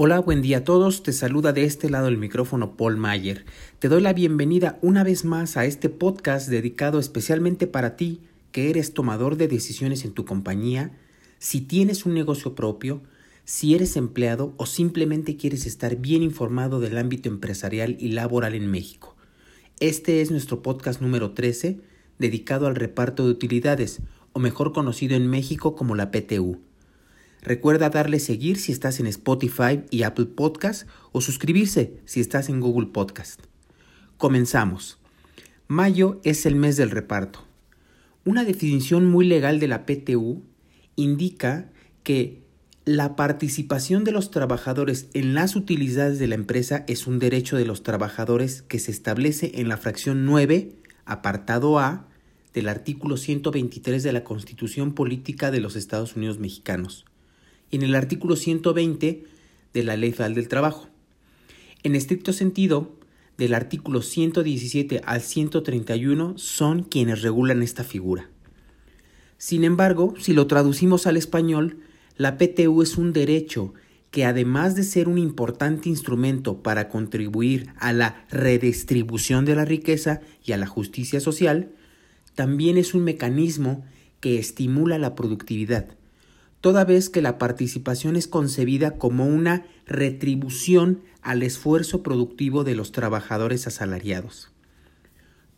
Hola, buen día a todos. Te saluda de este lado el micrófono Paul Mayer. Te doy la bienvenida una vez más a este podcast dedicado especialmente para ti que eres tomador de decisiones en tu compañía, si tienes un negocio propio, si eres empleado o simplemente quieres estar bien informado del ámbito empresarial y laboral en México. Este es nuestro podcast número 13 dedicado al reparto de utilidades, o mejor conocido en México como la PTU. Recuerda darle seguir si estás en Spotify y Apple Podcast o suscribirse si estás en Google Podcast. Comenzamos. Mayo es el mes del reparto. Una definición muy legal de la PTU indica que la participación de los trabajadores en las utilidades de la empresa es un derecho de los trabajadores que se establece en la fracción 9, apartado A, del artículo 123 de la Constitución Política de los Estados Unidos Mexicanos en el artículo 120 de la Ley Federal del Trabajo. En estricto sentido, del artículo 117 al 131 son quienes regulan esta figura. Sin embargo, si lo traducimos al español, la PTU es un derecho que además de ser un importante instrumento para contribuir a la redistribución de la riqueza y a la justicia social, también es un mecanismo que estimula la productividad, toda vez que la participación es concebida como una retribución al esfuerzo productivo de los trabajadores asalariados.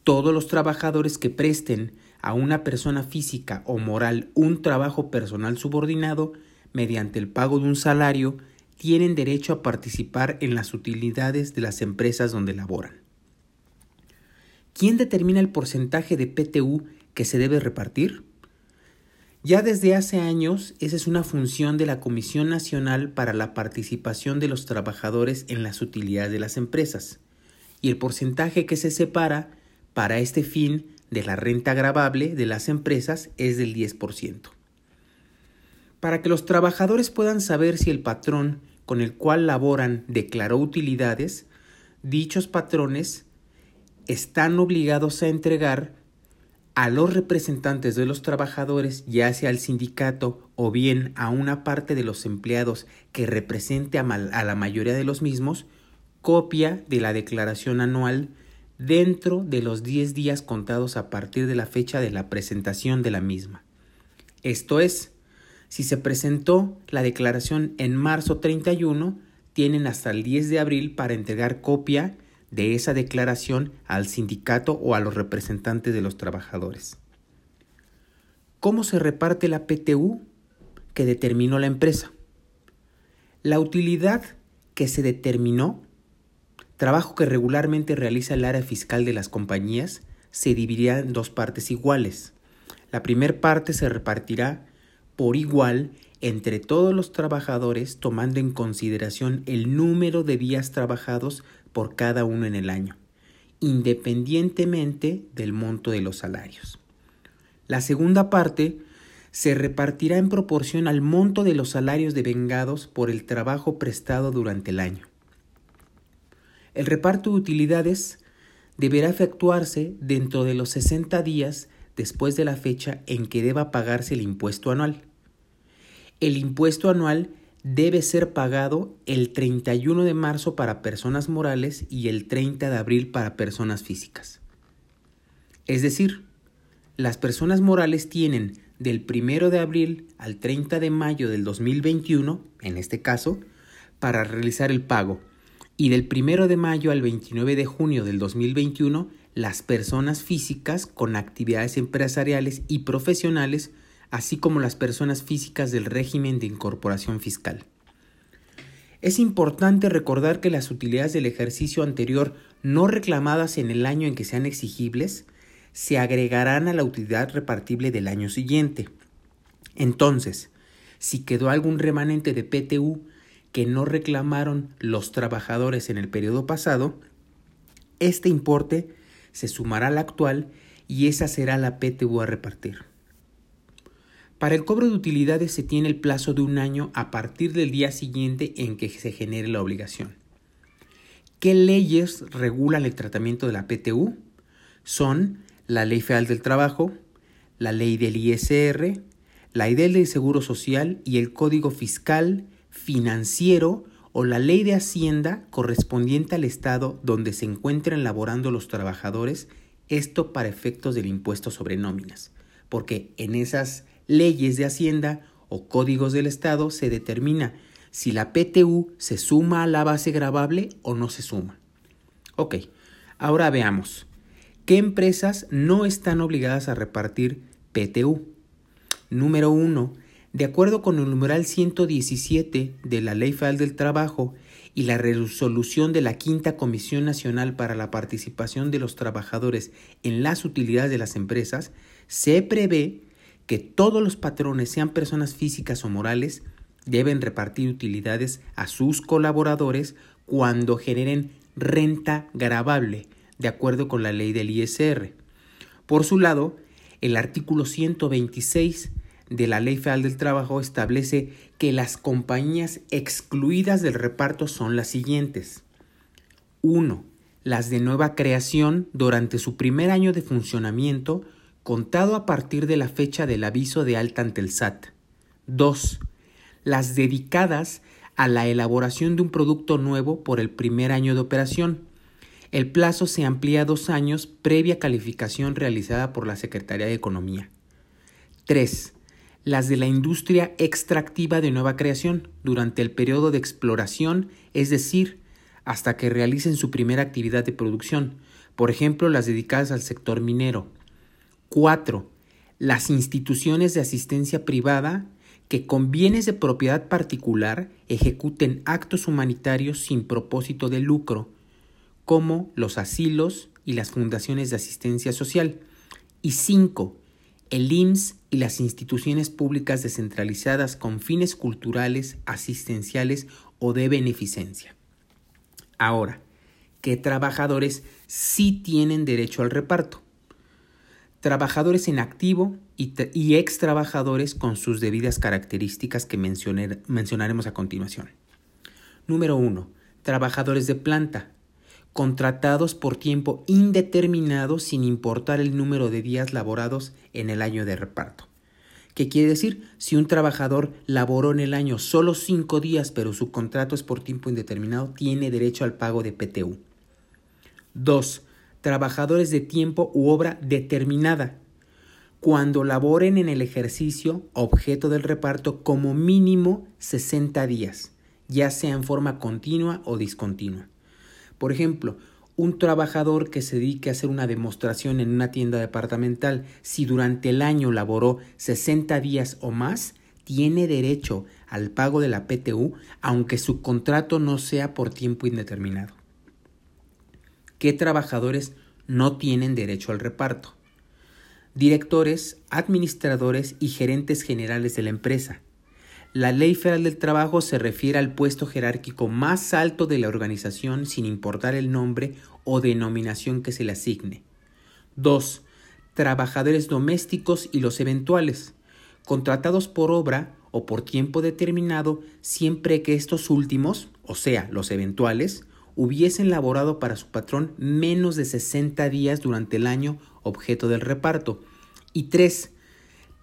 Todos los trabajadores que presten a una persona física o moral un trabajo personal subordinado mediante el pago de un salario tienen derecho a participar en las utilidades de las empresas donde laboran. ¿Quién determina el porcentaje de PTU que se debe repartir? Ya desde hace años, esa es una función de la Comisión Nacional para la Participación de los Trabajadores en las Utilidades de las Empresas, y el porcentaje que se separa para este fin de la renta gravable de las empresas es del 10%. Para que los trabajadores puedan saber si el patrón con el cual laboran declaró utilidades, dichos patrones están obligados a entregar a los representantes de los trabajadores, ya sea al sindicato o bien a una parte de los empleados que represente a, la mayoría de los mismos, copia de la declaración anual dentro de los 10 días contados a partir de la fecha de la presentación de la misma. Esto es, si se presentó la declaración en marzo 31, tienen hasta el 10 de abril para entregar copia de esa declaración al sindicato o a los representantes de los trabajadores. ¿Cómo se reparte la PTU que determinó la empresa? La utilidad que se determinó, trabajo que regularmente realiza el área fiscal de las compañías, se dividirá en dos partes iguales. La primera parte se repartirá por igual entre todos los trabajadores tomando en consideración el número de días trabajados por cada uno en el año, independientemente del monto de los salarios. La segunda parte se repartirá en proporción al monto de los salarios devengados por el trabajo prestado durante el año. El reparto de utilidades deberá efectuarse dentro de los 60 días después de la fecha en que deba pagarse el impuesto anual. El impuesto anual debe ser pagado el 31 de marzo para personas morales y el 30 de abril para personas físicas. Es decir, las personas morales tienen del 1 de abril al 30 de mayo del 2021, en este caso, para realizar el pago, y del 1 de mayo al 29 de junio del 2021, las personas físicas con actividades empresariales y profesionales así como las personas físicas del régimen de incorporación fiscal. Es importante recordar que las utilidades del ejercicio anterior no reclamadas en el año en que sean exigibles se agregarán a la utilidad repartible del año siguiente. Entonces, si quedó algún remanente de PTU que no reclamaron los trabajadores en el periodo pasado, este importe se sumará al actual y esa será la PTU a repartir. Para el cobro de utilidades se tiene el plazo de un año a partir del día siguiente en que se genere la obligación. ¿Qué leyes regulan el tratamiento de la PTU? Son la Ley Federal del Trabajo, la Ley del ISR, la Ley del Seguro Social y el Código Fiscal, Financiero o la ley de Hacienda correspondiente al estado donde se encuentren laborando los trabajadores, esto para efectos del impuesto sobre nóminas, porque en esas leyes de Hacienda o códigos del estado se determina si la PTU se suma a la base gravable o no se suma. Ok, ahora veamos. ¿Qué empresas no están obligadas a repartir PTU? Número 1. De acuerdo con el numeral 117 de la Ley Federal del Trabajo y la resolución de la Quinta Comisión Nacional para la Participación de los Trabajadores en las Utilidades de las Empresas, se prevé que todos los patrones, sean personas físicas o morales, deben repartir utilidades a sus colaboradores cuando generen renta gravable, de acuerdo con la ley del ISR. Por su lado, el artículo 126 de la Ley Federal del Trabajo establece que las compañías excluidas del reparto son las siguientes. 1. Las de nueva creación durante su primer año de funcionamiento, contado a partir de la fecha del aviso de alta ante el SAT. 2. Las dedicadas a la elaboración de un producto nuevo por el primer año de operación. El plazo se amplía a dos años previa calificación realizada por la Secretaría de Economía. 3. Las de la industria extractiva de nueva creación durante el periodo de exploración, es decir, hasta que realicen su primera actividad de producción, por ejemplo las dedicadas al sector minero. 4. Las instituciones de asistencia privada que con bienes de propiedad particular ejecuten actos humanitarios sin propósito de lucro, como los asilos y las fundaciones de asistencia social. Y 5. El IMSS y las instituciones públicas descentralizadas con fines culturales, asistenciales o de beneficencia. Ahora, ¿qué trabajadores sí tienen derecho al reparto? Trabajadores en activo y, ex trabajadores con sus debidas características que mencionaremos a continuación. Número 1. Trabajadores de planta, contratados por tiempo indeterminado sin importar el número de días laborados en el año de reparto. ¿Qué quiere decir? Si un trabajador laboró en el año solo cinco días pero su contrato es por tiempo indeterminado, tiene derecho al pago de PTU. 2 trabajadores de tiempo u obra determinada, cuando laboren en el ejercicio objeto del reparto como mínimo 60 días, ya sea en forma continua o discontinua. Por ejemplo, un trabajador que se dedique a hacer una demostración en una tienda departamental, si durante el año laboró 60 días o más, tiene derecho al pago de la PTU aunque su contrato no sea por tiempo indeterminado qué trabajadores no tienen derecho al reparto. Directores, administradores y gerentes generales de la empresa. La Ley Federal del Trabajo se refiere al puesto jerárquico más alto de la organización sin importar el nombre o denominación que se le asigne. 2. Trabajadores domésticos y los eventuales, contratados por obra o por tiempo determinado siempre que estos últimos, o sea, los eventuales, hubiesen laborado para su patrón menos de 60 días durante el año objeto del reparto. Y tres,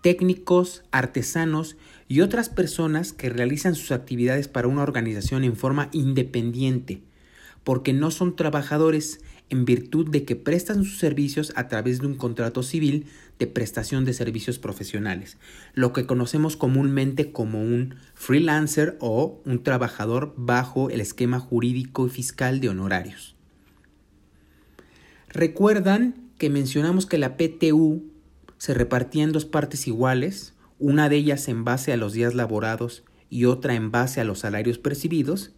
técnicos, artesanos y otras personas que realizan sus actividades para una organización en forma independiente, porque no son trabajadores en virtud de que prestan sus servicios a través de un contrato civil de prestación de servicios profesionales, lo que conocemos comúnmente como un freelancer o un trabajador bajo el esquema jurídico y fiscal de honorarios. Recuerdan que mencionamos que la PTU se repartía en dos partes iguales, una de ellas en base a los días laborados y otra en base a los salarios percibidos.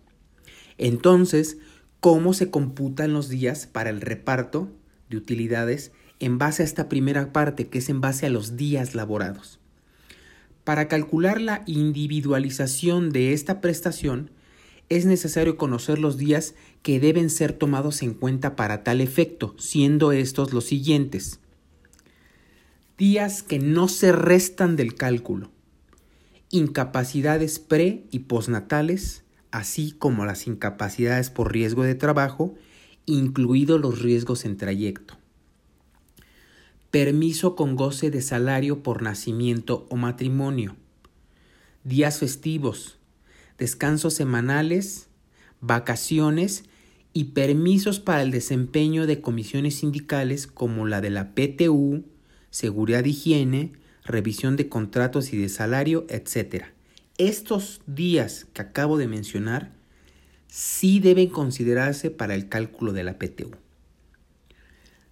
Entonces, cómo se computan los días para el reparto de utilidades en base a esta primera parte, que es en base a los días laborados. Para calcular la individualización de esta prestación, es necesario conocer los días que deben ser tomados en cuenta para tal efecto, siendo estos los siguientes. Días que no se restan del cálculo. Incapacidades pre y postnatales, así como las incapacidades por riesgo de trabajo, incluidos los riesgos en trayecto. Permiso con goce de salario por nacimiento o matrimonio. Días festivos, descansos semanales vacaciones y permisos para el desempeño de comisiones sindicales como la de la PTU, seguridad de higiene, revisión de contratos y de salario, etc. Estos días que acabo de mencionar sí deben considerarse para el cálculo de la PTU.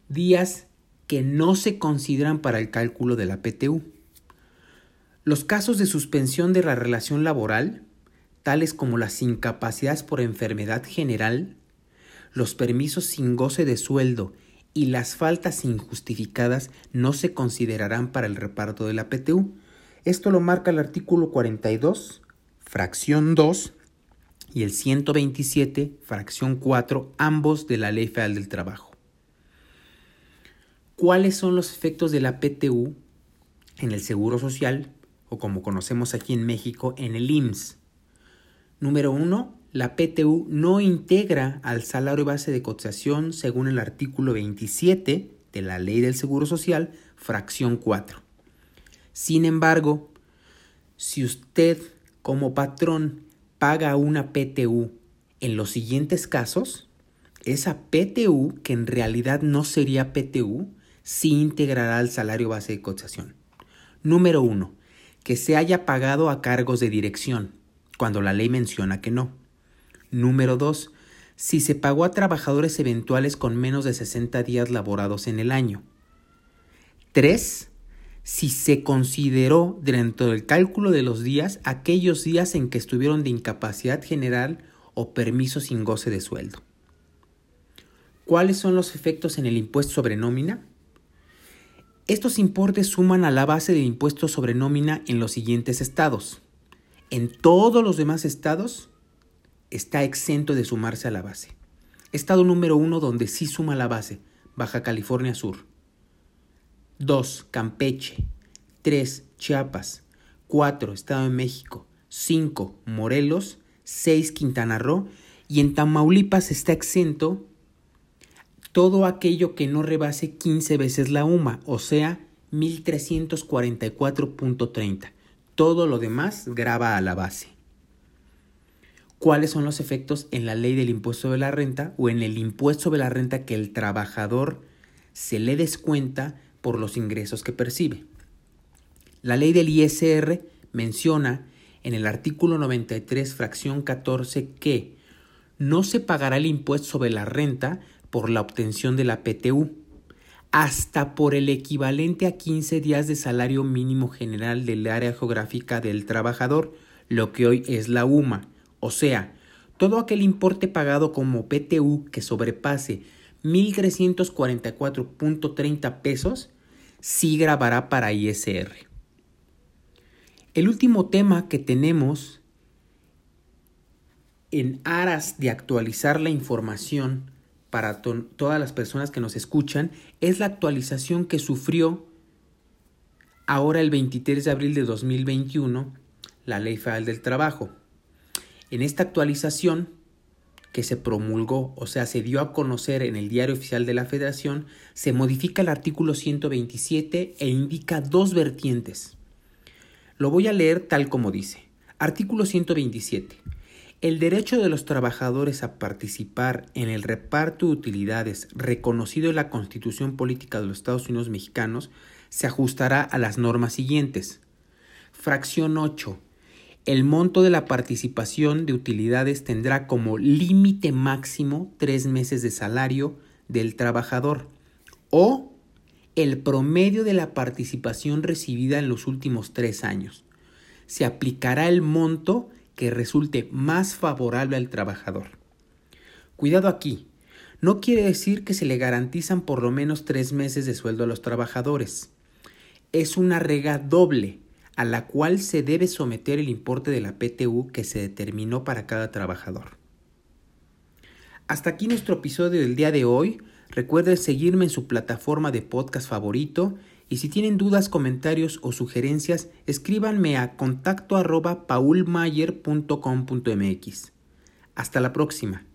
Días que no se consideran para el cálculo de la PTU. Los casos de suspensión de la relación laboral, tales como las incapacidades por enfermedad general, los permisos sin goce de sueldo y las faltas injustificadas no se considerarán para el reparto de la PTU. Esto lo marca el artículo 42, fracción 2 y el 127, fracción 4, ambos de la Ley Federal del Trabajo. ¿Cuáles son los efectos de la PTU en el Seguro Social o como conocemos aquí en México en el IMSS? Número 1 la PTU no integra al salario base de cotización según el artículo 27 de la Ley del Seguro Social, fracción 4. Sin embargo, si usted como patrón paga una PTU en los siguientes casos, esa PTU, que en realidad no sería PTU, sí integrará al salario base de cotización. Número 1. Que se haya pagado a cargos de dirección, cuando la ley menciona que no. Número 2. Si se pagó a trabajadores eventuales con menos de 60 días laborados en el año. 3. Si se consideró dentro del cálculo de los días aquellos días en que estuvieron de incapacidad general o permiso sin goce de sueldo. ¿Cuáles son los efectos en el impuesto sobre nómina? Estos importes suman a la base del impuesto sobre nómina en los siguientes estados. En todos los demás estados está exento de sumarse a la base. Estado número 1 donde sí suma la base, Baja California Sur. 2. Campeche. 3. Chiapas. 4. Estado de México. 5. Morelos. 6. Quintana Roo. Y en Tamaulipas está exento todo aquello que no rebase 15 veces la UMA, o sea, 1344.30. Todo lo demás graba a la base cuáles son los efectos en la ley del impuesto de la renta o en el impuesto de la renta que el trabajador se le descuenta por los ingresos que percibe. La ley del ISR menciona en el artículo 93, fracción 14, que no se pagará el impuesto sobre la renta por la obtención de la PTU, hasta por el equivalente a 15 días de salario mínimo general del área geográfica del trabajador, lo que hoy es la UMA, o sea, todo aquel importe pagado como PTU que sobrepase 1.344.30 pesos sí grabará para ISR. El último tema que tenemos en aras de actualizar la información para todas las personas que nos escuchan es la actualización que sufrió ahora el 23 de abril de 2021 la Ley Federal del Trabajo. En esta actualización que se promulgó, o sea, se dio a conocer en el Diario Oficial de la Federación, se modifica el artículo 127 e indica dos vertientes. Lo voy a leer tal como dice. Artículo 127. El derecho de los trabajadores a participar en el reparto de utilidades reconocido en la Constitución Política de los Estados Unidos Mexicanos se ajustará a las normas siguientes. Fracción 8 el monto de la participación de utilidades tendrá como límite máximo tres meses de salario del trabajador o el promedio de la participación recibida en los últimos tres años. Se aplicará el monto que resulte más favorable al trabajador. Cuidado aquí, no quiere decir que se le garantizan por lo menos tres meses de sueldo a los trabajadores. Es una rega doble a la cual se debe someter el importe de la PTU que se determinó para cada trabajador. Hasta aquí nuestro episodio del día de hoy. Recuerden seguirme en su plataforma de podcast favorito y si tienen dudas, comentarios o sugerencias, escríbanme a contacto paulmayer.com.mx. Hasta la próxima.